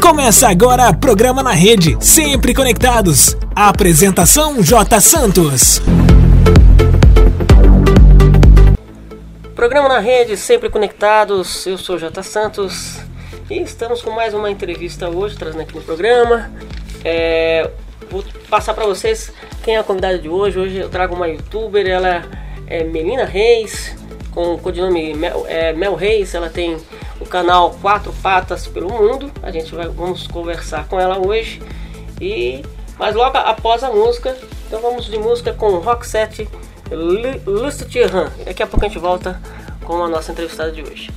Começa agora programa na rede, sempre conectados. A apresentação J Santos. Programa na rede, sempre conectados. Eu sou J Santos e estamos com mais uma entrevista hoje, trazendo aqui no programa. É, vou passar para vocês quem é a convidada de hoje. Hoje eu trago uma youtuber, ela é Melina Reis, com o codinome Mel, é, Mel Reis. Ela tem o canal Quatro Patas pelo Mundo. A gente vai vamos conversar com ela hoje. E mas logo após a música, então vamos de música com Roxette Lust Tiran. Daqui a pouco a gente volta com a nossa entrevistada de hoje.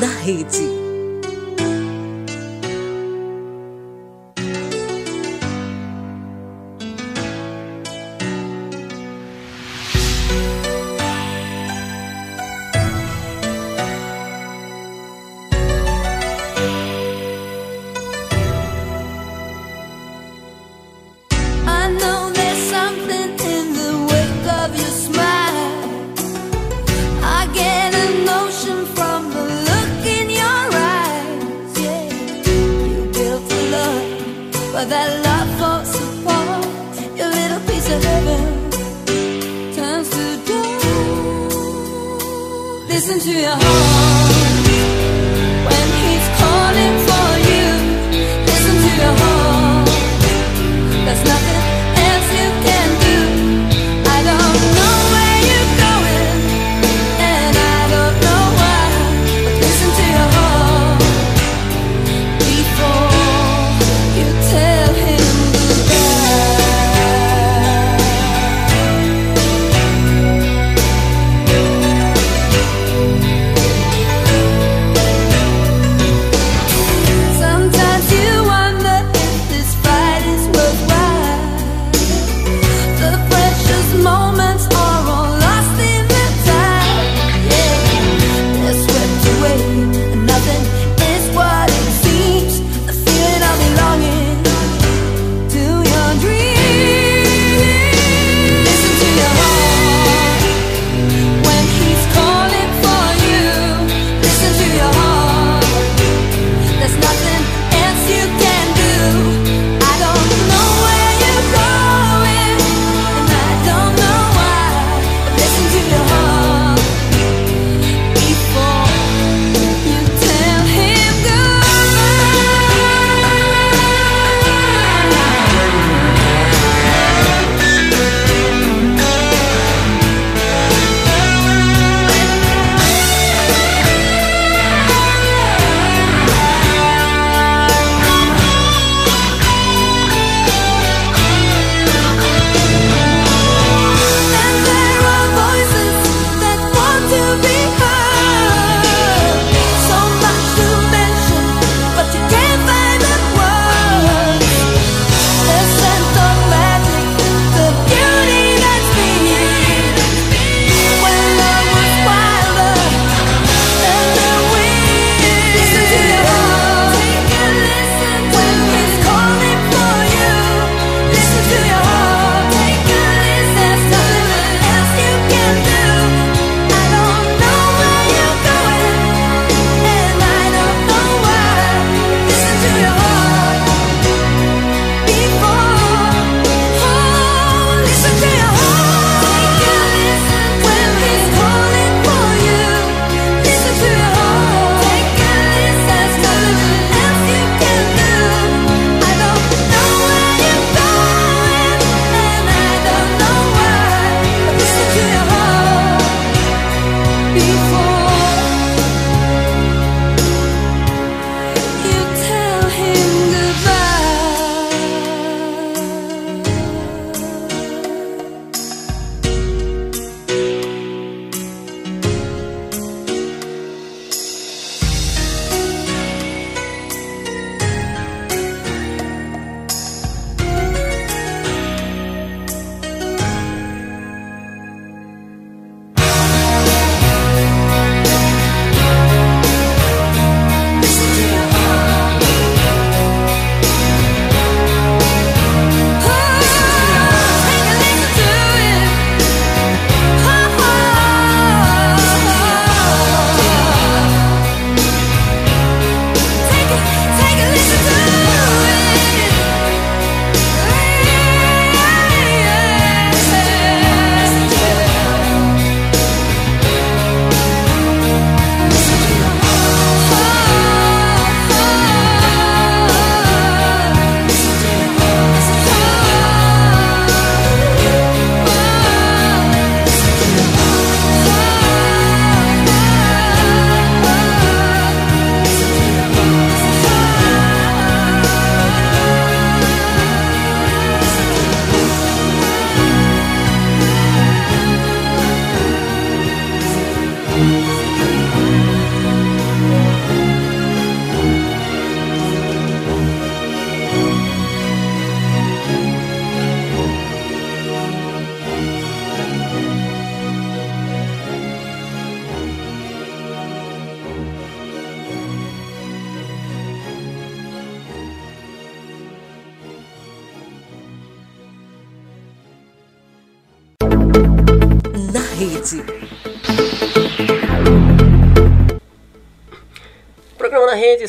Na rede. But that love falls apart Your little piece of heaven Turns to dust. Listen to your heart When he's calling for you. Listen to your heart. There's nothing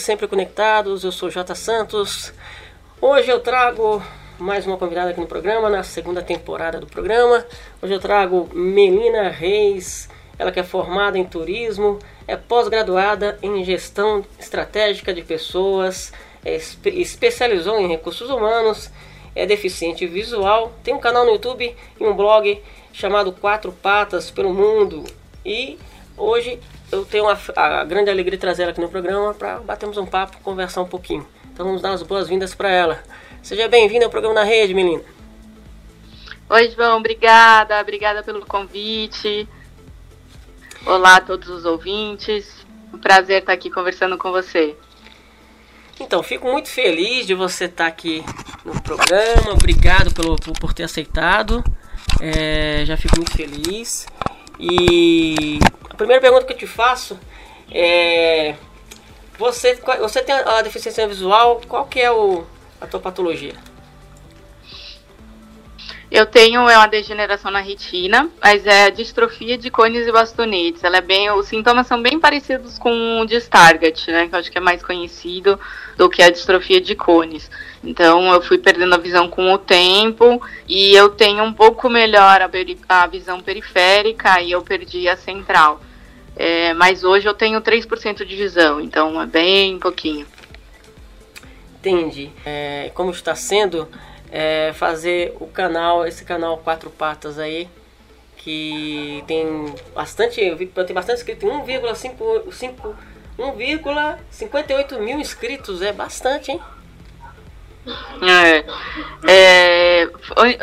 sempre conectados. Eu sou J Santos. Hoje eu trago mais uma convidada aqui no programa, na segunda temporada do programa. Hoje eu trago Melina Reis, ela que é formada em turismo, é pós-graduada em gestão estratégica de pessoas, é, especializou em recursos humanos, é deficiente visual, tem um canal no YouTube e um blog chamado Quatro Patas pelo Mundo. E hoje eu tenho a, a grande alegria de trazer ela aqui no programa para batermos um papo, conversar um pouquinho. Então vamos dar as boas-vindas para ela. Seja bem-vinda ao programa na rede, Melina. Oi, João, obrigada, obrigada pelo convite. Olá a todos os ouvintes. Um prazer estar aqui conversando com você. Então, fico muito feliz de você estar aqui no programa. Obrigado pelo, por ter aceitado. É, já fico muito feliz. E a primeira pergunta que eu te faço é: você, você tem a deficiência visual? Qual que é o, a tua patologia? Eu tenho é uma degeneração na retina, mas é distrofia de cones e bastonetes. Ela é bem, os sintomas são bem parecidos com o de Stargardt, né, que eu acho que é mais conhecido do que a distrofia de cones. Então eu fui perdendo a visão com o tempo e eu tenho um pouco melhor a, a visão periférica e eu perdi a central. É, mas hoje eu tenho 3% de visão, então é bem pouquinho. Entendi. É, como está sendo é, fazer o canal, esse canal Quatro Patas aí, que tem bastante, eu vi tem bastante inscrito, 1,58 mil inscritos, é bastante, hein? É, é,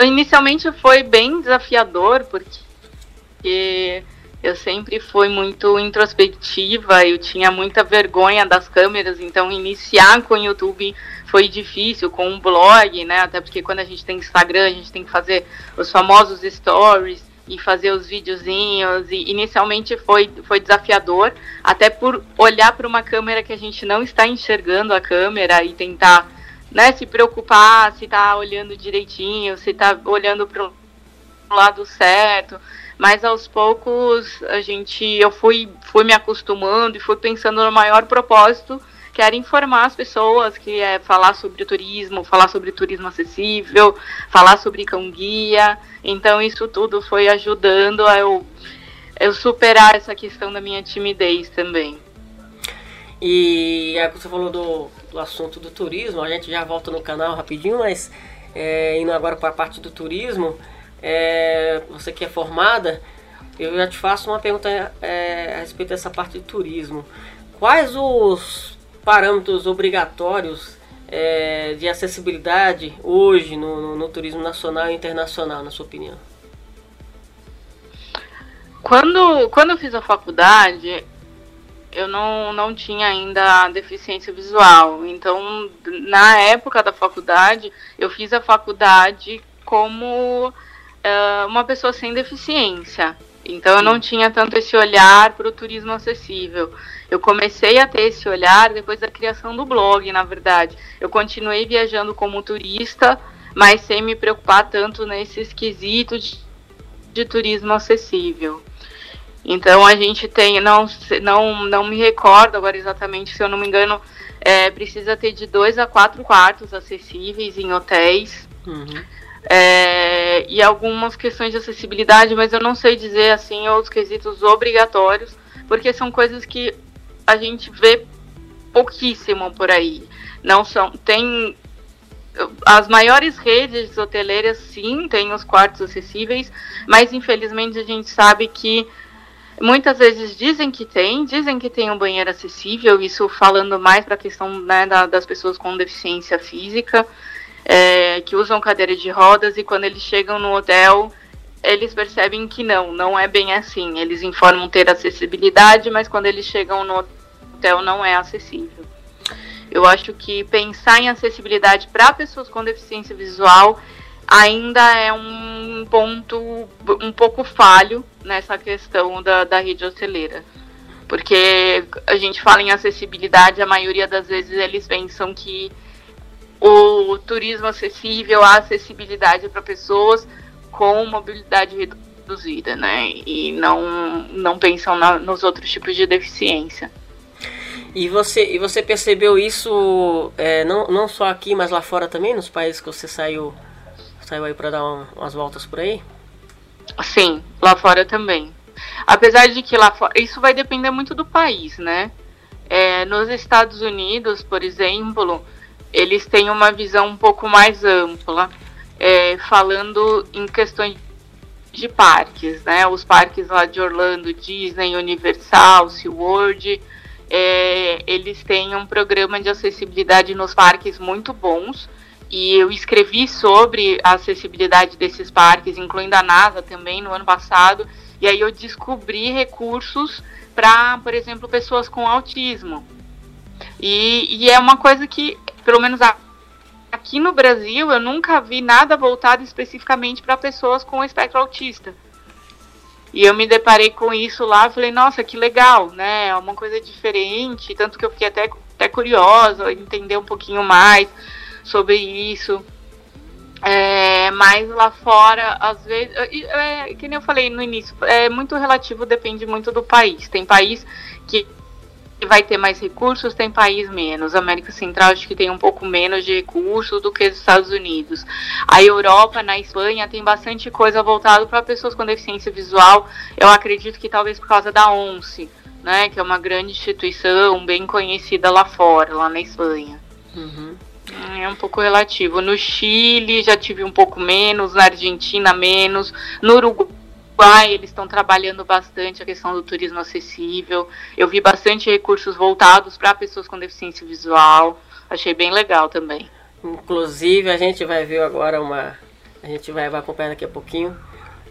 inicialmente foi bem desafiador, porque eu sempre fui muito introspectiva, eu tinha muita vergonha das câmeras, então iniciar com o YouTube foi difícil, com um blog, né? Até porque quando a gente tem Instagram, a gente tem que fazer os famosos stories e fazer os videozinhos e inicialmente foi, foi desafiador, até por olhar para uma câmera que a gente não está enxergando a câmera e tentar né, se preocupar se está olhando direitinho, se está olhando para o lado certo mas aos poucos a gente eu fui fui me acostumando e fui pensando no maior propósito que era informar as pessoas que é falar sobre turismo falar sobre turismo acessível falar sobre cão guia então isso tudo foi ajudando a eu eu superar essa questão da minha timidez também e é, você falou do, do assunto do turismo a gente já volta no canal rapidinho mas é, indo agora para a parte do turismo é, você que é formada, eu já te faço uma pergunta é, a respeito dessa parte de turismo. Quais os parâmetros obrigatórios é, de acessibilidade hoje no, no, no, turismo nacional e internacional, na sua opinião? Quando, quando eu fiz a faculdade, eu não, não tinha ainda deficiência visual. Então, na época da faculdade, eu fiz a faculdade como uh, uma pessoa sem deficiência. Então eu não tinha tanto esse olhar para o turismo acessível. Eu comecei a ter esse olhar depois da criação do blog, na verdade. Eu continuei viajando como turista, mas sem me preocupar tanto nesse esquisito de, de turismo acessível. Então a gente tem, não, não, não me recordo agora exatamente, se eu não me engano, é, precisa ter de dois a quatro quartos acessíveis em hotéis. Uhum é, e algumas questões de acessibilidade, mas eu não sei dizer assim os quesitos obrigatórios, porque são coisas que a gente vê pouquíssimo por aí. Não são, tem as maiores redes hoteleiras sim têm os quartos acessíveis, mas infelizmente a gente sabe que muitas vezes dizem que tem, dizem que tem um banheiro acessível, isso falando mais para a questão né, da, das pessoas com deficiência física é, que usam cadeira de rodas e quando eles chegam no hotel eles percebem que não, não é bem assim. Eles informam ter acessibilidade, mas quando eles chegam no hotel não é acessível. Eu acho que pensar em acessibilidade para pessoas com deficiência visual ainda é um ponto um pouco falho nessa questão da, da rede hoteleira. Porque a gente fala em acessibilidade, a maioria das vezes eles pensam que o turismo acessível, a acessibilidade para pessoas com mobilidade reduzida, né? E não, não pensam na, nos outros tipos de deficiência. E você, e você percebeu isso é, não, não só aqui, mas lá fora também, nos países que você saiu, saiu aí para dar um, umas voltas por aí? Sim, lá fora também. Apesar de que lá fora. Isso vai depender muito do país, né? É, nos Estados Unidos, por exemplo, eles têm uma visão um pouco mais ampla, é, falando em questões de parques, né? Os parques lá de Orlando, Disney, Universal, SeaWorld é, eles têm um programa de acessibilidade nos parques muito bons. E eu escrevi sobre a acessibilidade desses parques, incluindo a NASA também no ano passado. E aí eu descobri recursos para, por exemplo, pessoas com autismo. E, e é uma coisa que, pelo menos aqui no Brasil, eu nunca vi nada voltado especificamente para pessoas com espectro autista. E eu me deparei com isso lá, falei, nossa, que legal, né? É uma coisa diferente, tanto que eu fiquei até, até curiosa, entender um pouquinho mais sobre isso. É, mas lá fora, às vezes, é, que nem eu falei no início, é muito relativo, depende muito do país. Tem país que vai ter mais recursos, tem país menos. A América Central acho que tem um pouco menos de recursos do que os Estados Unidos. A Europa, na Espanha, tem bastante coisa voltada para pessoas com deficiência visual. Eu acredito que talvez por causa da ONCE, né, que é uma grande instituição bem conhecida lá fora, lá na Espanha. Uhum. É um pouco relativo. No Chile já tive um pouco menos, na Argentina menos, no Uruguai Uruguai, eles estão trabalhando bastante a questão do turismo acessível. Eu vi bastante recursos voltados para pessoas com deficiência visual. Achei bem legal também. Inclusive, a gente vai ver agora uma. A gente vai, vai acompanhar daqui a pouquinho.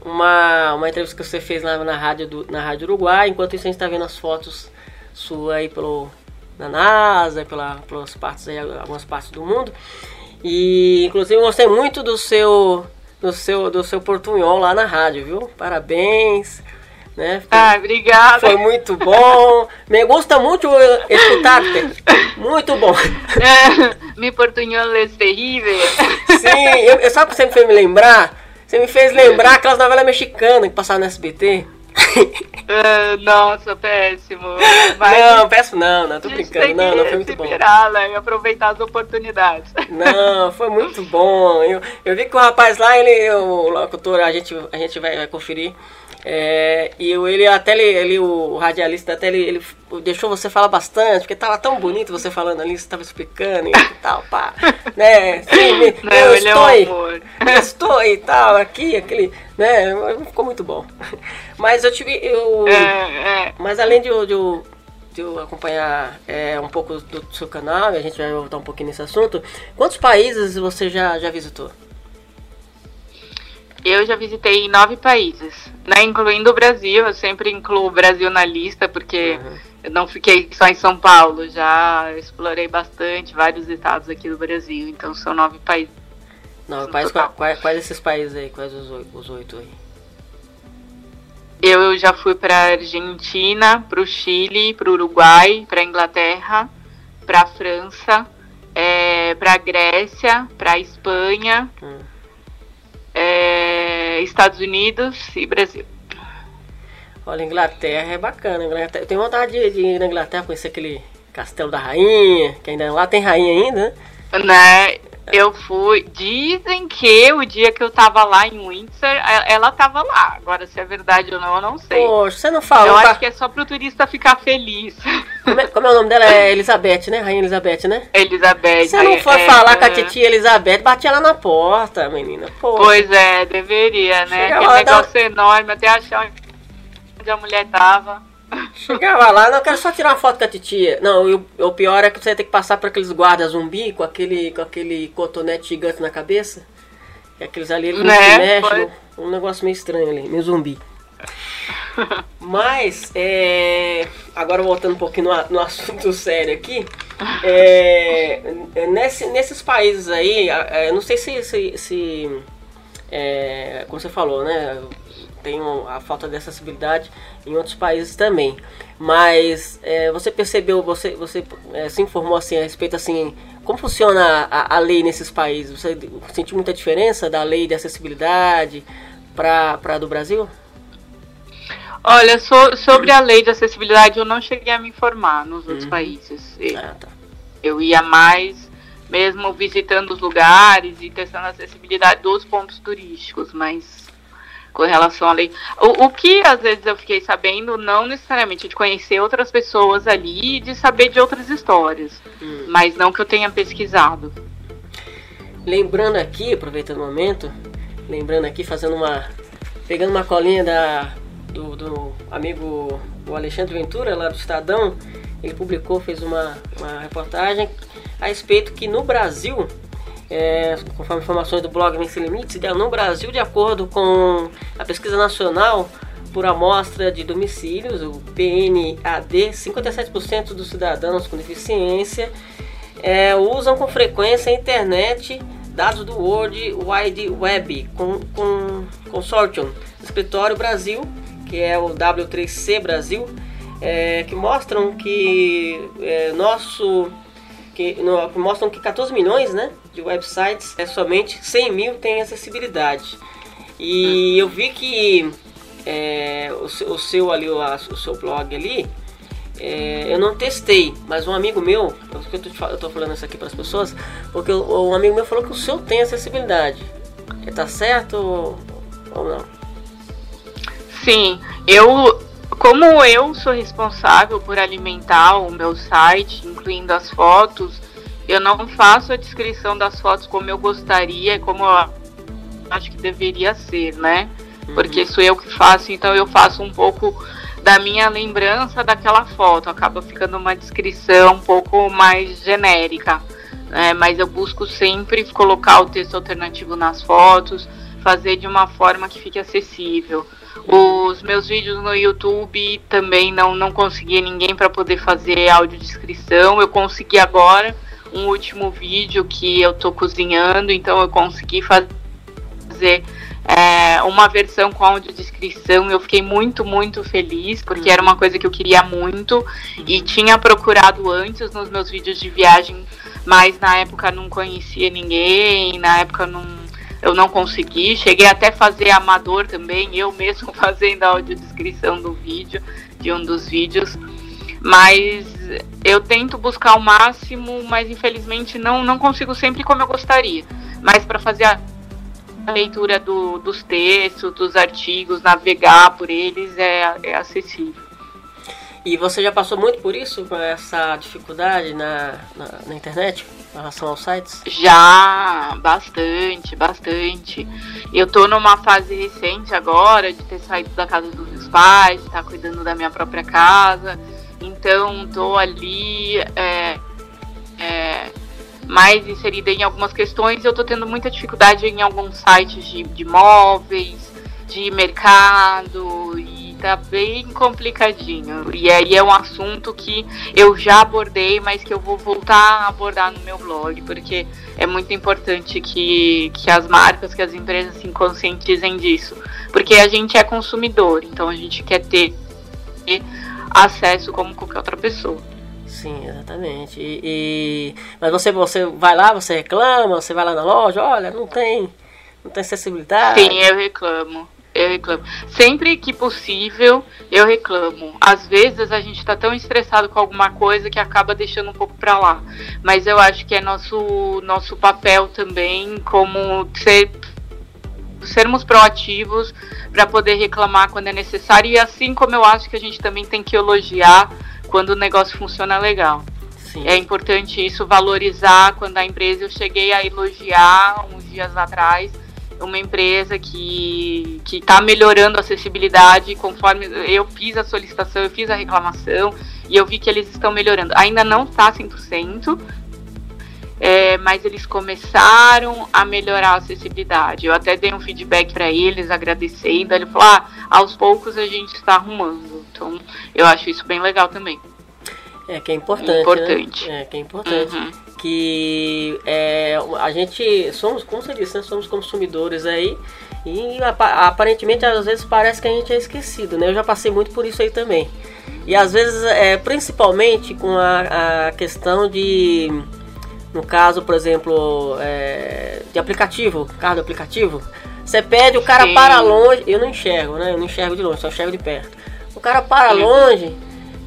Uma, uma entrevista que você fez na, na, rádio do, na Rádio Uruguai. Enquanto isso, a gente está vendo as fotos suas aí pelo, na NASA, pela, pelas partes aí, algumas partes do mundo. E inclusive gostei muito do seu do seu, do seu portunhol lá na rádio, viu? Parabéns. Né? Foi, ah, obrigada. Foi muito bom. Me gusta muito escutar-te. Muito bom. É, mi portunhol é terrível. Sim, eu, eu, sabe o que você me fez me lembrar? Você me fez lembrar aquelas novelas mexicanas que passavam no SBT. Uh, nossa, péssimo. Mas não, péssimo não, não, tô brincando. Não, não foi muito bom. Né, e aproveitar as oportunidades. Não, foi muito bom. Eu, eu vi que o rapaz lá, ele, o locutor, a gente, a gente vai, vai conferir. É, e ele até ele, ele, o radialista até ele, ele deixou você falar bastante, porque tava tão bonito você falando ali, você tava explicando e tal, pá. né? Sim, me, Não, eu estou, é um estou e tal, aqui, aquele, né? Ficou muito bom. Mas eu tive, eu, é, é. mas além de, de, de eu acompanhar é, um pouco do seu canal, e a gente vai voltar um pouquinho nesse assunto, quantos países você já, já visitou? Eu já visitei nove países, né? Incluindo o Brasil. Eu sempre incluo o Brasil na lista, porque uhum. eu não fiquei só em São Paulo. Já explorei bastante vários estados aqui do Brasil. Então são nove países. Nove países. Quais, quais esses países aí? Quais os oito, os oito aí? Eu já fui para Argentina, para o Chile, para o Uruguai, para Inglaterra, para França, é, para Grécia, para Espanha. Hum é, Estados Unidos e Brasil. Olha, Inglaterra é bacana. Inglaterra, eu tenho vontade de, ir na Inglaterra conhecer aquele Castelo da Rainha, que ainda lá tem rainha ainda, né? Né? Eu fui. Dizem que o dia que eu tava lá em Windsor, ela tava lá. Agora, se é verdade ou não, eu não sei. Poxa, você não falou. Eu tá... acho que é só pro turista ficar feliz. Como é, como é, o nome dela? É Elizabeth, né? Rainha Elizabeth, né? Elizabeth. Se não for é, falar é... com a titia Elizabeth, batia ela na porta, menina. Poxa. Pois é, deveria, né? Chega Aquele negócio enorme, até achar onde a mulher tava. Chegava lá, não, eu quero só tirar uma foto com a titia. Não, o, o pior é que você ia ter que passar por aqueles guardas zumbi com aquele, com aquele cotonete gigante na cabeça. E aqueles ali eles né? se mexem, um, um negócio meio estranho ali, meio zumbi. Mas, é, agora voltando um pouquinho no, no assunto sério aqui, é, nesse, nesses países aí, é, não sei se, se, se é, como você falou, né, tem a falta de acessibilidade em outros países também. Mas é, você percebeu, você, você é, se informou assim a respeito assim, como funciona a, a, lei nesses países? Você sentiu muita diferença da lei de acessibilidade para a do Brasil? Olha, so, sobre a lei de acessibilidade, eu não cheguei a me informar nos outros Uhum. países. Eu, Ah, tá. eu ia mais mesmo visitando os lugares e testando a acessibilidade dos pontos turísticos, mas com relação à lei. O, o que às vezes eu fiquei sabendo, não necessariamente de conhecer outras pessoas ali e de saber de outras histórias, Hum. mas não que eu tenha pesquisado. Lembrando aqui, aproveitando o momento, lembrando aqui, fazendo uma. pegando uma colinha da, do, do amigo o Alexandre Ventura, lá do Estadão, ele publicou, fez uma, uma reportagem a respeito que no Brasil, é, conforme informações do blog Vem Sem Limites, no Brasil, de acordo com a pesquisa nacional por amostra de domicílios, o PNAD, 57% dos cidadãos com deficiência é, usam com frequência a internet, dados do World Wide Web com, com Consortium, Escritório Brasil, que é o W3C Brasil, é, que mostram que é, nosso que, no- mostram que 14 milhões né, de websites, é, somente 100 mil têm acessibilidade. E eu vi que é, o, o seu ali, o, o seu blog ali, é, eu não testei, mas um amigo meu, eu tô, eu tô falando isso aqui para as pessoas, porque o- um amigo meu falou que o seu tem acessibilidade. Tá certo ou não? Sim, eu, como eu sou responsável por alimentar o meu site, incluindo as fotos, eu não faço a descrição das fotos como eu gostaria, como eu acho que deveria ser, né? Porque sou eu que faço, então eu faço um pouco da minha lembrança daquela foto, acaba ficando uma descrição um pouco mais genérica, né? Mas eu busco sempre colocar o texto alternativo nas fotos, fazer de uma forma que fique acessível. Os meus vídeos no YouTube também não, não consegui ninguém para poder fazer audiodescrição. Eu consegui agora um último vídeo que eu tô cozinhando, então eu consegui fazer é, uma versão com audiodescrição. Eu fiquei muito, muito feliz, porque era uma coisa que eu queria muito e tinha procurado antes nos meus vídeos de viagem, mas na época não conhecia ninguém, na época não eu não consegui. Cheguei até a fazer amador também, eu mesmo fazendo a audiodescrição do vídeo, de um dos vídeos. Mas eu tento buscar o máximo, mas infelizmente não, não consigo sempre como eu gostaria. Mas para fazer a leitura do, dos textos, dos artigos, navegar por eles é, é acessível. E você já passou muito por isso, com essa dificuldade na, na, na internet, em relação aos sites? Já, bastante, bastante. Eu tô numa fase recente agora de ter saído da casa dos meus pais, estar cuidando da minha própria casa. Então tô ali é, é, mais inserida em algumas questões. Eu tô tendo muita dificuldade em alguns sites de, de móveis, de mercado tá bem complicadinho. E aí é um assunto que eu já abordei, mas que eu vou voltar a abordar no meu blog, porque é muito importante que, que as marcas, que as empresas se conscientizem disso. Porque a gente é consumidor, então a gente quer ter acesso como qualquer outra pessoa. Sim, exatamente. E, e- mas você, você vai lá, você reclama, você vai lá na loja, olha, não tem, não tem acessibilidade. Sim, eu reclamo. Eu reclamo. Sempre que possível, eu reclamo. Às vezes a gente tá tão estressado com alguma coisa que acaba deixando um pouco pra lá. Mas eu acho que é nosso, nosso papel também como ser, sermos proativos para poder reclamar quando é necessário. E assim como eu acho que a gente também tem que elogiar quando o negócio funciona legal. Sim. É importante isso, valorizar quando a empresa. Eu cheguei a elogiar uns dias atrás uma empresa que que está melhorando a acessibilidade conforme eu fiz a solicitação, eu fiz a reclamação e eu vi que eles estão melhorando. Ainda não está 100%, é, mas eles começaram a melhorar a acessibilidade. Eu até dei um feedback para eles, agradecendo. Ele falou: ah, aos poucos a gente está arrumando. Então, eu acho isso bem legal também. É que é importante. Importante. Né? É que é importante. Uhum. Que é, a gente somos, como você disse, né? somos consumidores aí. E apa- aparentemente às vezes parece que a gente é esquecido, né? Eu já passei muito por isso aí também. E às vezes, é, principalmente com a, a questão de, no caso, por exemplo, é, de aplicativo, carro do aplicativo, você pede, o cara Sim. para longe, eu não enxergo, né? Eu não enxergo de longe, só enxergo de perto. cara para uhum. longe,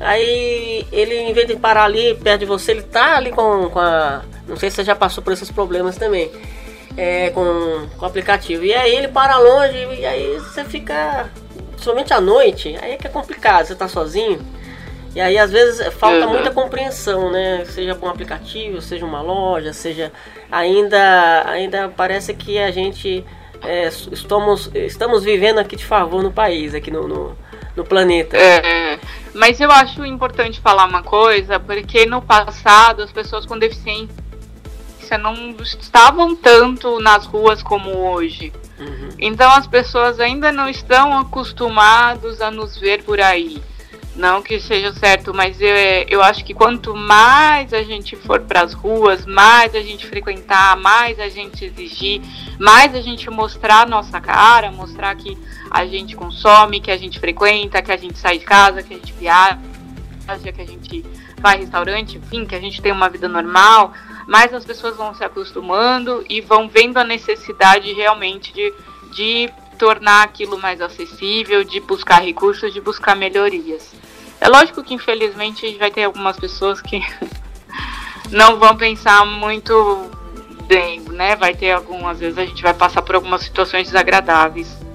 aí ele, em vez de parar ali perto de você, ele tá ali com, com a. Não sei se você já passou por esses problemas também. É, com, com o aplicativo. E aí ele para longe e aí você fica. Somente à noite, aí é que é complicado, você tá sozinho. E aí às vezes falta uhum. muita compreensão, né? Seja com um aplicativo, seja uma loja, seja ainda ainda parece que a gente é, estamos estamos vivendo aqui de favor no país, aqui no, no, no planeta. É, mas eu acho importante falar uma coisa, porque no passado as pessoas com deficiência não estavam tanto nas ruas como hoje. Uhum. Então as pessoas ainda não estão acostumados a nos ver por aí. Não que seja certo, mas eu, é, eu acho que quanto mais a gente for para as ruas, mais a gente frequentar, mais a gente exigir, mais a gente mostrar a nossa cara, mostrar que a gente consome, que a gente frequenta, que a gente sai de casa, que a gente viaja, que a gente vai restaurante, enfim, que a gente tem uma vida normal, mais as pessoas vão se acostumando e vão vendo a necessidade realmente de, de tornar aquilo mais acessível, de buscar recursos, de buscar melhorias. É lógico que infelizmente vai ter algumas pessoas que não vão pensar muito bem, né? Vai ter algumas vezes a gente vai passar por algumas situações desagradáveis.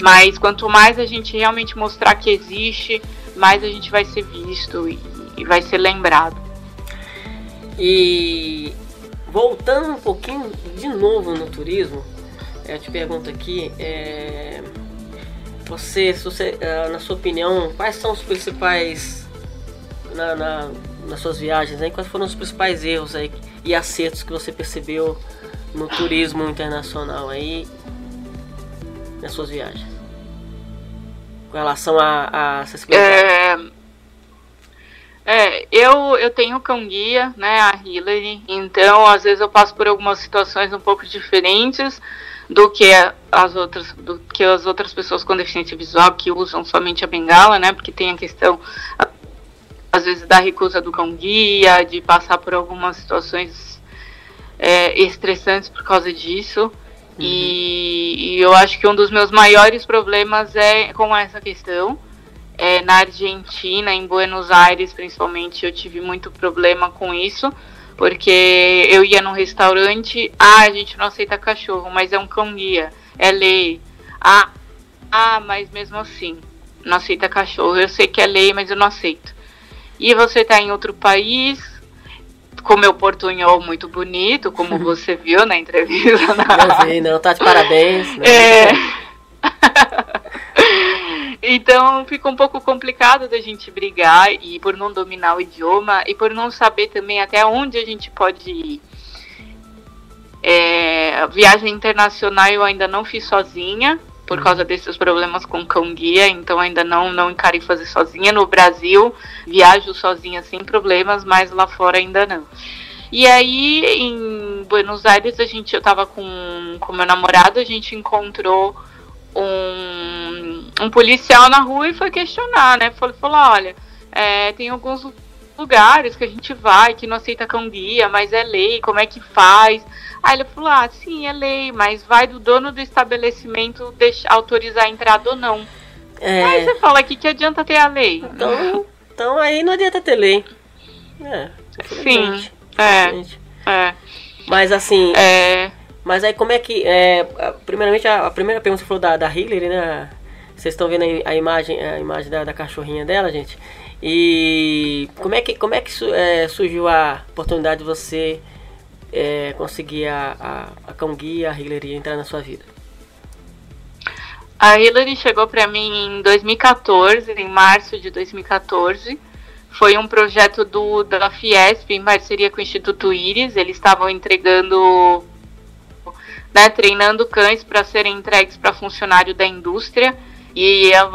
Mas quanto mais a gente realmente mostrar que existe, mais a gente vai ser visto e, e vai ser lembrado. E voltando um pouquinho de novo no turismo, eu te pergunto aqui, é, você, você uh, na sua opinião, quais são os principais na, na, nas suas viagens aí, quais foram os principais erros aí e acertos que você percebeu no turismo internacional aí nas suas viagens? Com relação a, acessibilidade. É, é, eu, eu tenho cão guia, né, a Hillary, então às vezes eu passo por algumas situações um pouco diferentes do que as outras do que as outras pessoas com deficiência visual que usam somente a bengala, né? Porque tem a questão às vezes da recusa do cão guia, de passar por algumas situações é, estressantes por causa disso. Uhum. E, e, eu acho que um dos meus maiores problemas é com essa questão. É, na Argentina, em Buenos Aires, principalmente, eu tive muito problema com isso porque eu ia num restaurante, ah, a gente não aceita cachorro, mas é um cão guia, é lei. Ah, ah, mas mesmo assim, não aceita cachorro. Eu sei que é lei, mas eu não aceito. E você tá em outro país, com meu portunhol muito bonito, como você viu na entrevista. Não sei, não, tá de parabéns. Né? É. Então fica um pouco complicado da gente brigar e por não dominar o idioma e por não saber também até onde a gente pode ir. É, viagem internacional eu ainda não fiz sozinha por causa desses problemas com cão guia, então ainda não não encarei fazer sozinha. No Brasil viajo sozinha sem problemas, mas lá fora ainda não. E aí em Buenos Aires a gente eu tava com com meu namorado, a gente encontrou um, um policial na rua e foi questionar, né? Falou, falou olha, é, tem alguns lugares que a gente vai que não aceita cão guia, mas é lei, como é que faz? Aí ele falou, ah, sim, é lei, mas vai do dono do estabelecimento deixar, autorizar a entrada ou não. É... Aí você fala aqui que adianta ter a lei. Então, então aí não adianta ter lei. É, sim, é, é. Mas assim, é... Mas aí como é que. É, primeiramente, a, a, primeira pergunta você falou da, da Hillary, né? Vocês estão vendo a, a, imagem, a imagem da, da, cachorrinha dela, gente. E como é que, como é que é, surgiu a oportunidade de você é, conseguir a, a, a cão guia, a Hillary, entrar na sua vida? A Hillary chegou para mim em 2014, em março de 2014. Foi um projeto do, da Fiesp em parceria com o Instituto Íris. Eles estavam entregando né, treinando cães para serem entregues para funcionário da indústria. E eu,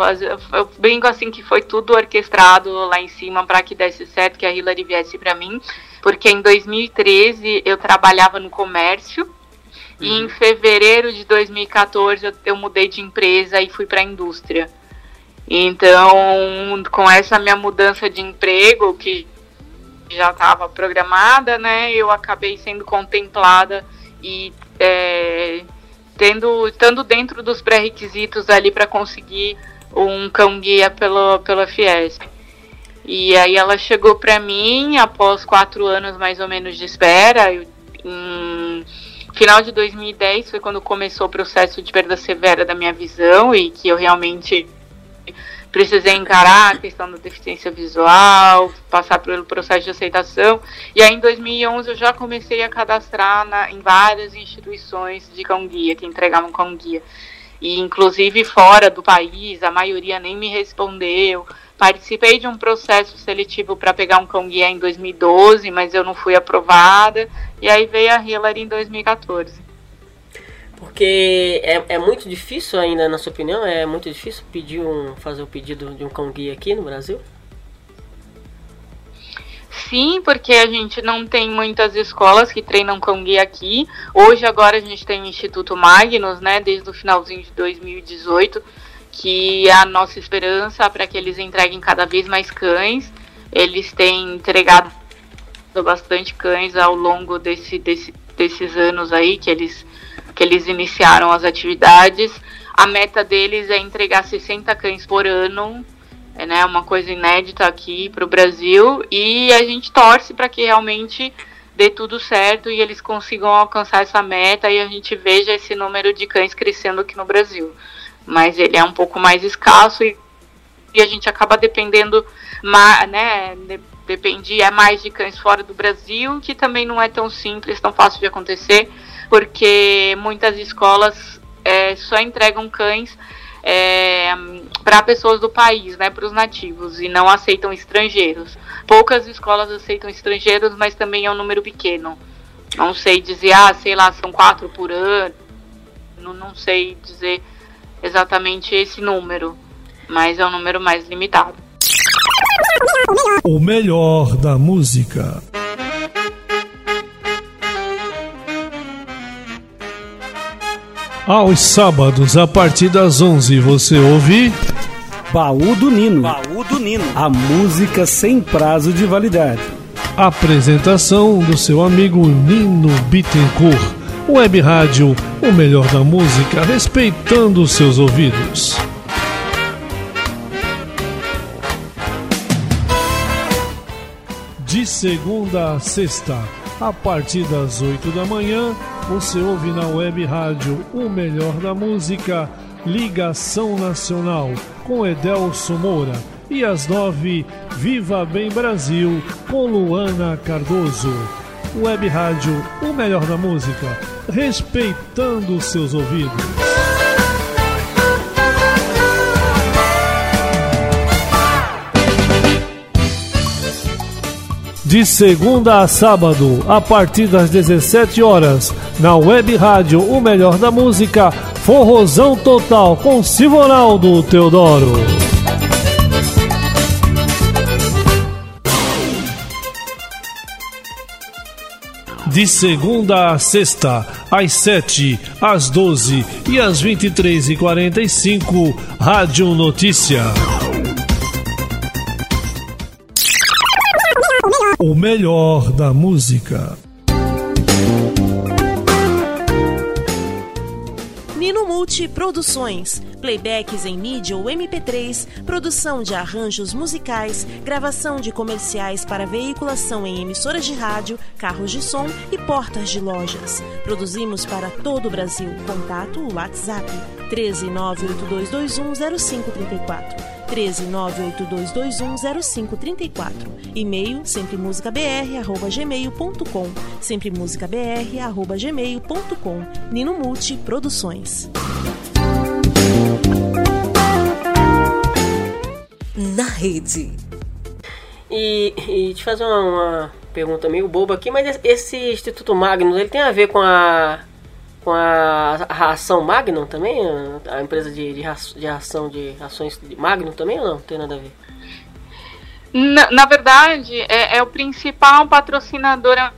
eu, brinco assim que foi tudo orquestrado lá em cima para que desse certo, que a Hillary viesse para mim, porque em 2013 eu trabalhava no comércio uhum. e em uhum. fevereiro de 2014 eu, eu mudei de empresa e fui para a indústria. Então, com essa minha mudança de emprego, que já estava programada, né, eu acabei sendo contemplada e é, tendo, estando dentro dos pré-requisitos ali para conseguir um cão guia pelo, pela Fiesp. E aí ela chegou para mim após quatro anos mais ou menos de espera. Eu, em final de 2010 foi quando começou o processo de perda severa da minha visão e que eu realmente precisei encarar a questão da deficiência visual, passar pelo processo de aceitação. E aí em 2011 eu já comecei a cadastrar na, em várias instituições de cão guia que entregavam cão guia. E inclusive fora do país, a maioria nem me respondeu. Participei de um processo seletivo para pegar um cão guia em 2012, mas eu não fui aprovada. E aí veio a Hillary em 2014. Porque é, é muito difícil ainda, na sua opinião, é muito difícil pedir um, fazer o pedido de um cão guia aqui no Brasil? Sim, porque a gente não tem muitas escolas que treinam cão guia aqui. Hoje, agora, a gente tem o Instituto Magnus, né, desde o finalzinho de 2018 que é a nossa esperança para que eles entreguem cada vez mais cães. Eles têm entregado bastante cães ao longo desse, desse, desses anos aí que eles, que eles iniciaram as atividades. A meta deles é entregar 60 cães por ano, é né, uma coisa inédita aqui para o Brasil. E a gente torce para que realmente dê tudo certo e eles consigam alcançar essa meta e a gente veja esse número de cães crescendo aqui no Brasil mas ele é um pouco mais escasso e, e a gente acaba dependendo, né, dependia mais de cães fora do Brasil, que também não é tão simples, tão fácil de acontecer, porque muitas escolas é, só entregam cães é, para pessoas do país, né, para os nativos, e não aceitam estrangeiros. Poucas escolas aceitam estrangeiros, mas também é um número pequeno. Não sei dizer, ah, sei lá, são quatro por ano, não, não sei dizer exatamente esse número, mas é um número mais limitado. O melhor da música. Aos sábados, a partir das 11, você ouve. Baú do Nino. Baú do Nino. A música sem prazo de validade. Apresentação do seu amigo Nino Bittencourt Web Rádio, o melhor da música, respeitando seus ouvidos. De segunda a sexta, a partir das oito da manhã, você ouve na Web Rádio o melhor da música, Ligação Nacional, com Edelso Moura. E às nove, Viva Bem Brasil, com Luana Cardoso. Web Rádio, o melhor da música, respeitando seus ouvidos. De segunda a sábado, a partir das 17 horas, na Web Rádio O Melhor da Música, Forrozão Total com Simonaldo Teodoro. de segunda a sexta, às sete, às doze e às vinte e três e quarenta e cinco, Rádio Notícia. O melhor da música. Nino Multi Produções playbacks em mídia ou MP3, produção de arranjos musicais, gravação de comerciais para veiculação em emissoras de rádio, carros de som e portas de lojas. Produzimos para todo o Brasil. Contato WhatsApp 13982210534. 13982210534. E-mail sempremusicabr@gmail.com. sempremusicabr@gmail.com. Nino Multi Produções. na rede. E, e te fazer uma, uma, pergunta meio boba aqui, mas esse Instituto Magnus, ele tem a ver com a com a ração Magnum também? A empresa de, de, de ração de rações de Magnum também ou não? Tem nada a ver? Na, na verdade, é, é, o principal patrocinador é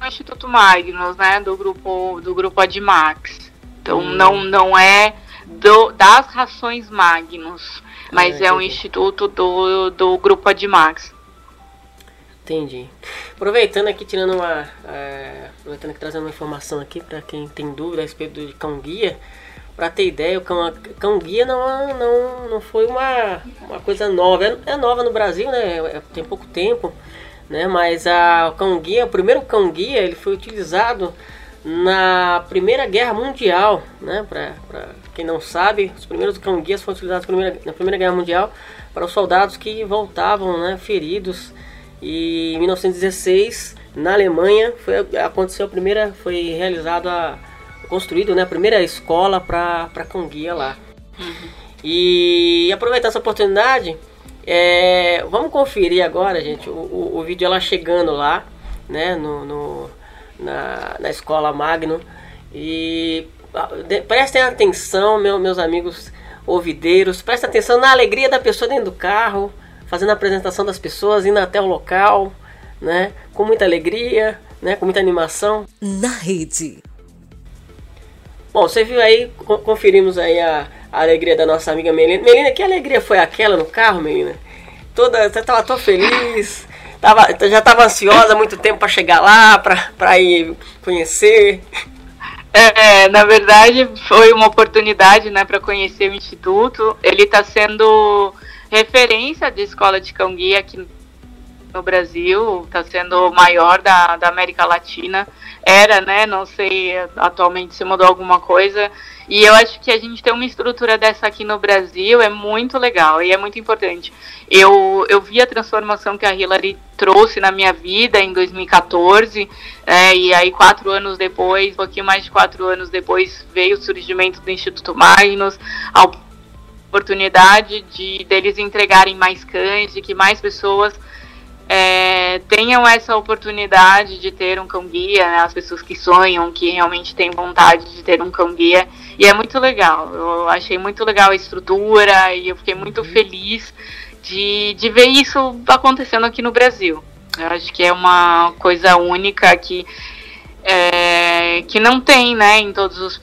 o Instituto Magnus, né? Do grupo, do grupo Admax. Então hum. não, não é do, das rações Magnus. Mas é, é um instituto do, do grupo Admax. Entendi. Aproveitando aqui, tirando uma. É, aproveitando aqui, trazendo uma informação aqui para quem tem dúvida a respeito do cão guia. para ter ideia, o cão, cão guia não, não, não foi uma, uma coisa nova. É, é nova no Brasil, né? É, tem pouco tempo, né? Mas a, o cão guia, o primeiro cão guia, ele foi utilizado na Primeira Guerra Mundial, né? Para quem não sabe, os primeiros cão guias foram utilizados na Primeira, na primeira Guerra Mundial para os soldados que voltavam, né? Feridos. E em 1916, na Alemanha, foi, aconteceu a primeira, foi realizado a construído né, a primeira escola para cão guia lá. Uhum. E aproveitar essa oportunidade, é, vamos conferir agora, gente, o, o, o, vídeo ela chegando lá, né, no, no na, na escola Magno. E de, prestem atenção, meu, meus amigos ouvideiros, prestem atenção na alegria da pessoa dentro do carro, fazendo a apresentação das pessoas, indo até o local, né, com muita alegria, né, com muita animação. Na rede. Bom, você viu aí, conferimos aí a, a, alegria da nossa amiga Melina. Melina, que alegria foi aquela no carro, Melina? Toda, você tava tão feliz, tava, já estava ansiosa há muito tempo para chegar lá, para ir conhecer. É, na verdade, foi uma oportunidade né, para conhecer o Instituto. Ele está sendo referência de escola de cão guia aqui no Brasil, está sendo maior da, da América Latina era, né? Não sei atualmente se mudou alguma coisa. E eu acho que a gente ter uma estrutura dessa aqui no Brasil é muito legal e é muito importante. Eu, eu vi a transformação que a Hillary trouxe na minha vida em 2014, é, e aí quatro anos depois, um pouquinho mais de quatro anos depois, veio o surgimento do Instituto Magnus, a oportunidade de deles entregarem mais cães, de que mais pessoas é, tenham essa oportunidade de ter um cão guia, né, as pessoas que sonham, que realmente têm vontade de ter um cão guia. E é muito legal. Eu achei muito legal a estrutura e eu fiquei muito uhum. feliz de, de ver isso acontecendo aqui no Brasil. Eu acho que é uma coisa única que, é, que não tem né, em todos os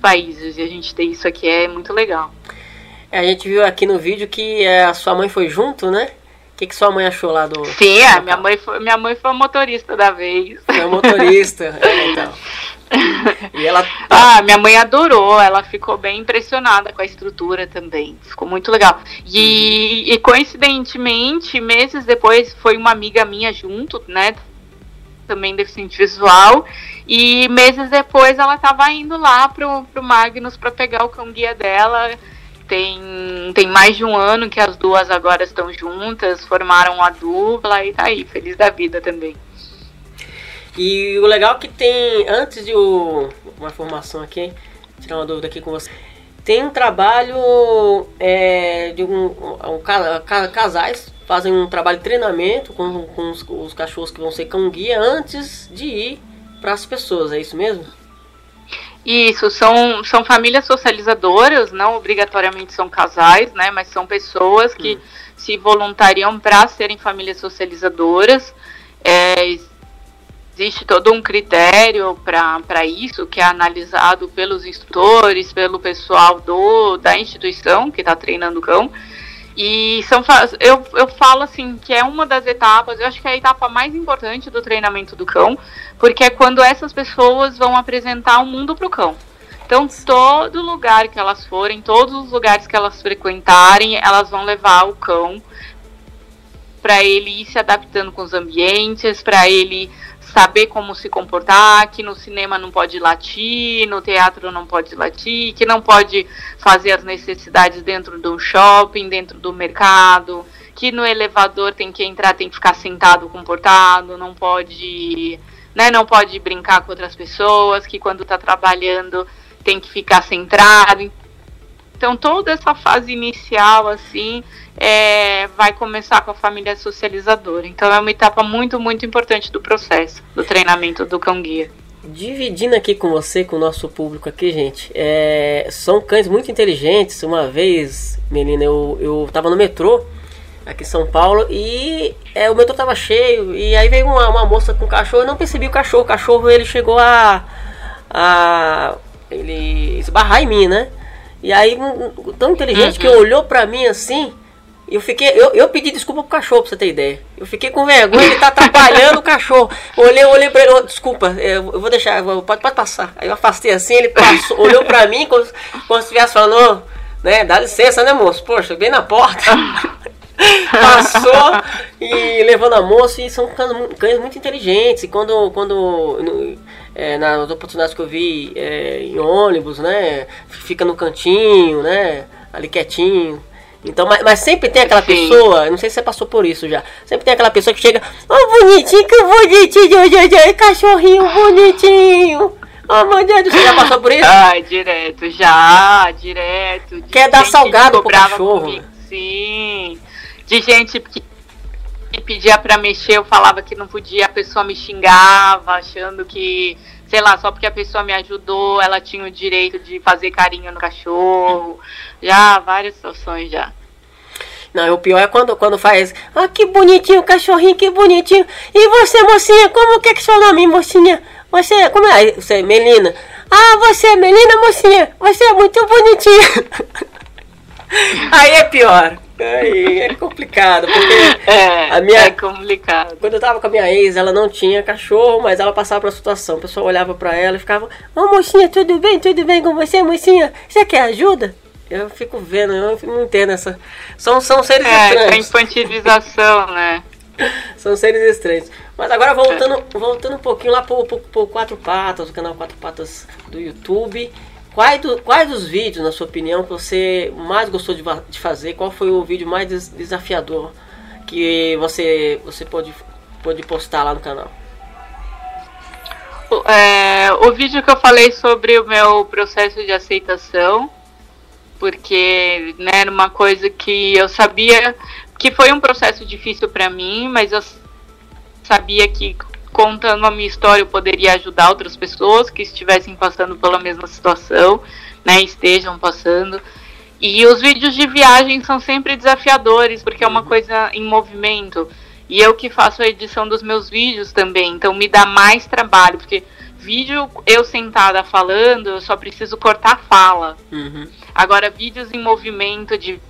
países. E a gente ter isso aqui é muito legal. É, a gente viu aqui no vídeo que é, a sua mãe foi junto, né? O que, que sua mãe achou lá do. Sim, a minha mãe foi, minha mãe foi motorista da vez. Foi motorista, é, então. E ela. Ah, minha mãe adorou, ela ficou bem impressionada com a estrutura também. Ficou muito legal. E, e coincidentemente, meses depois, foi uma amiga minha junto, né? Também deficiente visual. E meses depois ela estava indo lá pro, pro Magnus para pegar o cão guia dela tem, tem mais de um ano que as duas agora estão juntas, formaram a dupla e tá aí, feliz da vida também. E o legal é que tem, antes de o, uma formação aqui, tirar uma dúvida aqui com você, tem um trabalho é, de um, um, casais fazem um trabalho de treinamento com, com os, os cachorros que vão ser cão guia antes de ir para as pessoas, é isso mesmo? Isso, são, são famílias socializadoras, não obrigatoriamente são casais, né? Mas são pessoas que hum. se voluntariam para serem famílias socializadoras. É, existe todo um critério para isso, que é analisado pelos instrutores, pelo pessoal do, da instituição que está treinando o cão. E são, eu, eu falo assim que é uma das etapas, eu acho que é a etapa mais importante do treinamento do cão, porque é quando essas pessoas vão apresentar o um mundo para o cão. Então, todo lugar que elas forem, todos os lugares que elas frequentarem, elas vão levar o cão para ele ir se adaptando com os ambientes, para ele saber como se comportar, que no cinema não pode latir, no teatro não pode latir, que não pode fazer as necessidades dentro do shopping, dentro do mercado, que no elevador tem que entrar, tem que ficar sentado, comportado, não pode, né, não pode brincar com outras pessoas, que quando está trabalhando tem que ficar centrado. Então toda essa fase inicial assim é, vai começar com a família socializadora. Então é uma etapa muito, muito importante do processo, do treinamento do cão guia. Dividindo aqui com você, com o nosso público aqui, gente, é, são cães muito inteligentes. Uma vez, menina, eu, eu tava no metrô aqui em São Paulo e é, o metrô tava cheio e aí veio uma, uma moça com o cachorro. Eu não percebi o cachorro. O cachorro ele chegou a, a ele esbarrar em mim, né? E aí, tão inteligente uhum. que olhou pra mim assim Eu fiquei, eu, eu pedi desculpa pro cachorro, pra você ter ideia. Eu fiquei com vergonha, ele tá atrapalhando o cachorro. Olhei, olhei pra ele, oh, desculpa, eu, eu vou deixar, eu, pode, pode passar. Aí eu afastei assim, ele passou, olhou pra mim como, como se estivesse falando, oh, né, dá licença, né, moço? Poxa, bem na porta. Passou e levando a moça e são cães muito inteligentes. E quando, quando é, nas oportunidades que eu vi é, em ônibus, né? Fica no cantinho, né? Ali quietinho. Então, mas, mas, sempre tem aquela Sim. pessoa, não sei se você passou por isso já. Sempre tem aquela pessoa que chega, oh bonitinho, que bonitinho, cachorrinho bonitinho. Oh meu Deus, você já passou por isso? Ai, direto, já, direto. Quer dar salgado pro cachorro? Comigo. Sim. De gente que pedia para mexer, eu falava que não podia, a pessoa me xingava, achando que, sei lá, só porque a pessoa me ajudou, ela tinha o direito de fazer carinho no cachorro. Já, várias situações já. Não, o pior é quando, quando faz. Ah, que bonitinho, cachorrinho, que bonitinho. E você, mocinha, como que é que seu nome, mocinha? Você, como é? Você Melina. Ah, você Melina, mocinha. Você é muito bonitinha. Aí é pior. Aí é complicado, porque é, a minha, é complicado. Quando eu tava com a minha ex, ela não tinha cachorro, mas ela passava por uma situação. O pessoal olhava pra ela e ficava, ô oh, mocinha, tudo bem? Tudo bem com você, mocinha? Você quer ajuda? Eu fico vendo, eu não entendo essa. São, são seres é, estranhos. É, infantilização, né? são seres estranhos. Mas agora voltando, voltando um pouquinho lá pro, pro, pro Quatro Patas, o canal Quatro Patas do YouTube. Quais, do, quais dos vídeos, na sua opinião, que você mais gostou de, de fazer? Qual foi o vídeo mais des, desafiador que você, você pode, pode postar lá no canal? É, o vídeo que eu falei sobre o meu processo de aceitação, porque né, era uma coisa que eu sabia que foi um processo difícil para mim, mas eu sabia que contando a minha história, eu poderia ajudar outras pessoas que estivessem passando pela mesma situação, né, estejam passando. E os vídeos de viagem são sempre desafiadores, porque é uma uhum. coisa em movimento. E eu que faço a edição dos meus vídeos também, então me dá mais trabalho, porque vídeo eu sentada falando, eu só preciso cortar a fala. Uhum. Agora, vídeos em movimento de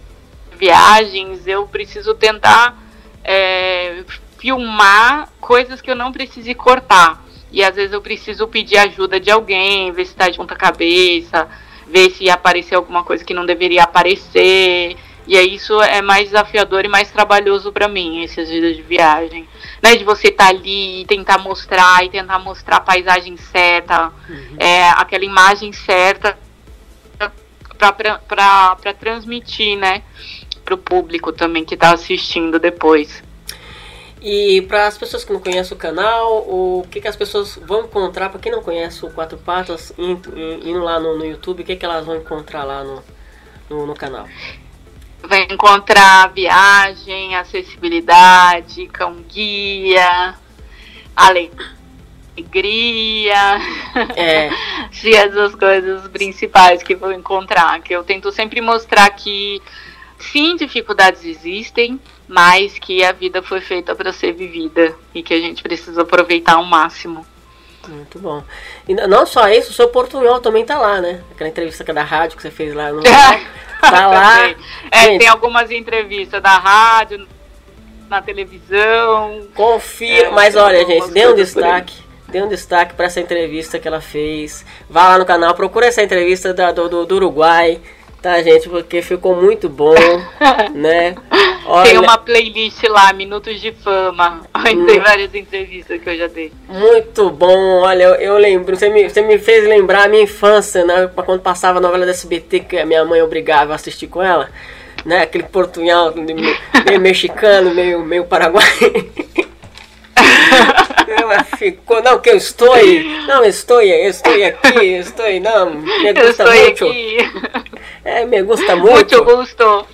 viagens, eu preciso tentar é, filmar coisas que eu não precise cortar. E às vezes eu preciso pedir ajuda de alguém, ver se está de ponta cabeça, ver se apareceu alguma coisa que não deveria aparecer. E aí isso é mais desafiador e mais trabalhoso para mim, esses vídeos de viagem. Né, de você estar tá ali e tentar mostrar e tentar mostrar a paisagem certa, uhum. é, aquela imagem certa para transmitir, né, para o público também que está assistindo depois. E para as pessoas que não conhecem o canal, o que, que as pessoas vão encontrar, para quem não conhece o Quatro Patas, indo, lá no, no, YouTube, o que, que elas vão encontrar lá no, no, no canal? Vai encontrar viagem, acessibilidade, cão guia, alegria. É. essas coisas principais que vou encontrar. Que eu tento sempre mostrar que sim, dificuldades existem, mas que a vida foi feita para ser vivida e que a gente precisa aproveitar ao máximo. Muito bom. E não só isso, o seu portunhol também tá lá, né? Aquela entrevista é da rádio que você fez lá no. tá lá. É, tem algumas entrevistas da rádio, na televisão. Confia, é, mas olha, gente, dê um destaque. Dê um destaque para essa entrevista que ela fez. Vá lá no canal, procura essa entrevista da, do, do Uruguai tá, gente? Porque ficou muito bom, né? Olha... Tem uma playlist lá, Minutos de Fama. Hum. Tem várias entrevistas que eu já dei. Muito bom, olha, eu, eu, lembro, você me, você me fez lembrar a minha infância, né? Quando passava a novela da SBT que a minha mãe obrigava a assistir com ela, né? Aquele portunhal meio, meio mexicano, meio, meio paraguai. Ela ficou, não, que eu estou, não, estou, eu estou aqui, estou, não, me gusta muito. Aqui. É, me gusta muito. Muito gosto.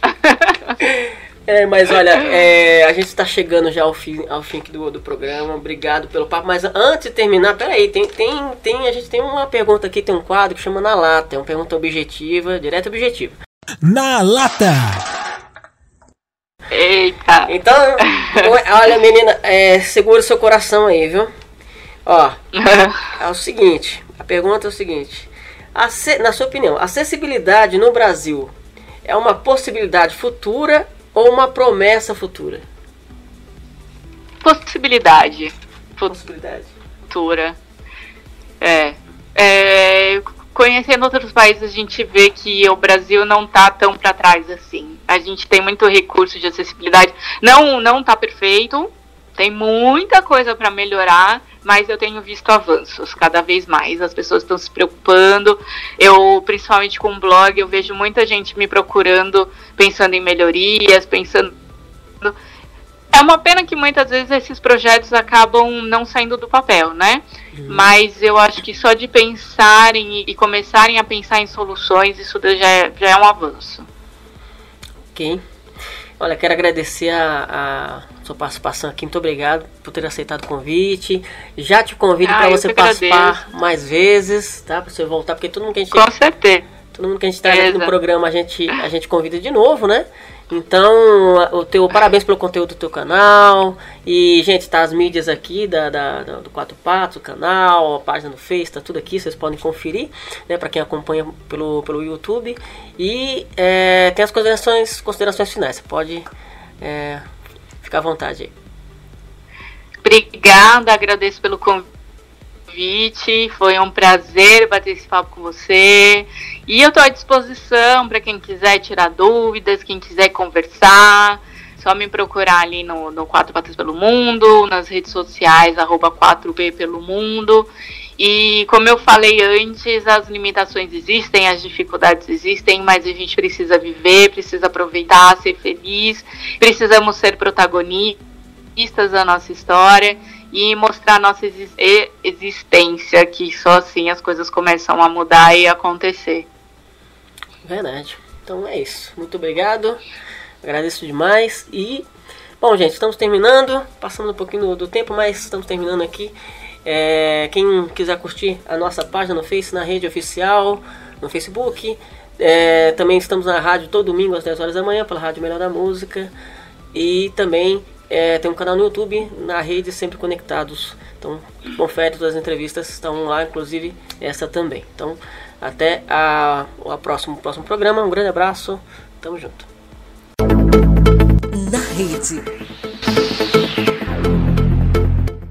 É, mas olha, é, a gente está chegando já ao fim, ao fim do, do programa. Obrigado pelo papo. Mas antes de terminar, peraí, tem, tem, tem, a gente tem uma pergunta aqui, tem um quadro que chama Na Lata. É uma pergunta objetiva, direta objetiva. Na Lata! Eita! Então, olha, menina, é, segura o seu coração aí, viu? Ó, é o seguinte: a pergunta é o seguinte. Na sua opinião, acessibilidade no Brasil é uma possibilidade futura ou uma promessa futura? Possibilidade. Possibilidade. Futura. É. é. Conhecendo outros países, a gente vê que o Brasil não tá tão para trás assim. A gente tem muito recurso de acessibilidade. Não, não tá perfeito. Tem muita coisa para melhorar, mas eu tenho visto avanços cada vez mais. As pessoas estão se preocupando. Eu, principalmente com o blog, eu vejo muita gente me procurando, pensando em melhorias, pensando é uma pena que muitas vezes esses projetos acabam não saindo do papel, né? Uhum. Mas eu acho que só de pensarem e começarem a pensar em soluções, isso já é, já é um avanço. Ok. Olha, quero agradecer a, a, sua participação aqui. Muito obrigado por ter aceitado o convite. Já te convido ah, para você participar agradeço. mais vezes, tá? Para você voltar, porque todo mundo que a gente. Com certeza. Todo mundo que a gente traz aqui no programa, a gente, a gente convida de novo, né? Então, o teu parabéns pelo conteúdo do teu canal. E, gente, tá as mídias aqui da, da, do Quatro Patos, o canal, a página do Face, tá tudo aqui, vocês podem conferir, né? Para quem acompanha pelo, pelo YouTube. E é, tem as considerações, considerações finais. Você pode é, ficar à vontade aí. Obrigada, agradeço pelo convite convite. Foi um prazer bater esse papo com você. E eu estou à disposição para quem quiser tirar dúvidas, quem quiser conversar. Só me procurar ali no, no 4 Patas pelo Mundo, nas redes sociais, arroba 4B pelo Mundo. E como eu falei antes, as limitações existem, as dificuldades existem, mas a gente precisa viver, precisa aproveitar, ser feliz, precisamos ser protagonistas da nossa história e mostrar nossa existência, que só assim as coisas começam a mudar e acontecer. Verdade. Então é isso. Muito obrigado. Agradeço demais. E, bom, gente, estamos terminando. Passando um pouquinho do tempo, mas estamos terminando aqui. É, quem quiser curtir a nossa página no Face, na rede oficial, no Facebook. É, também estamos na rádio todo domingo às 10 horas da manhã, pela Rádio Melhor da Música. E também é, tem um canal no YouTube, na rede Sempre Conectados. Então, confere todas as entrevistas, estão lá, inclusive essa também. Então, até a, a próximo, próximo programa. Um grande abraço. Tamo junto. Na rede.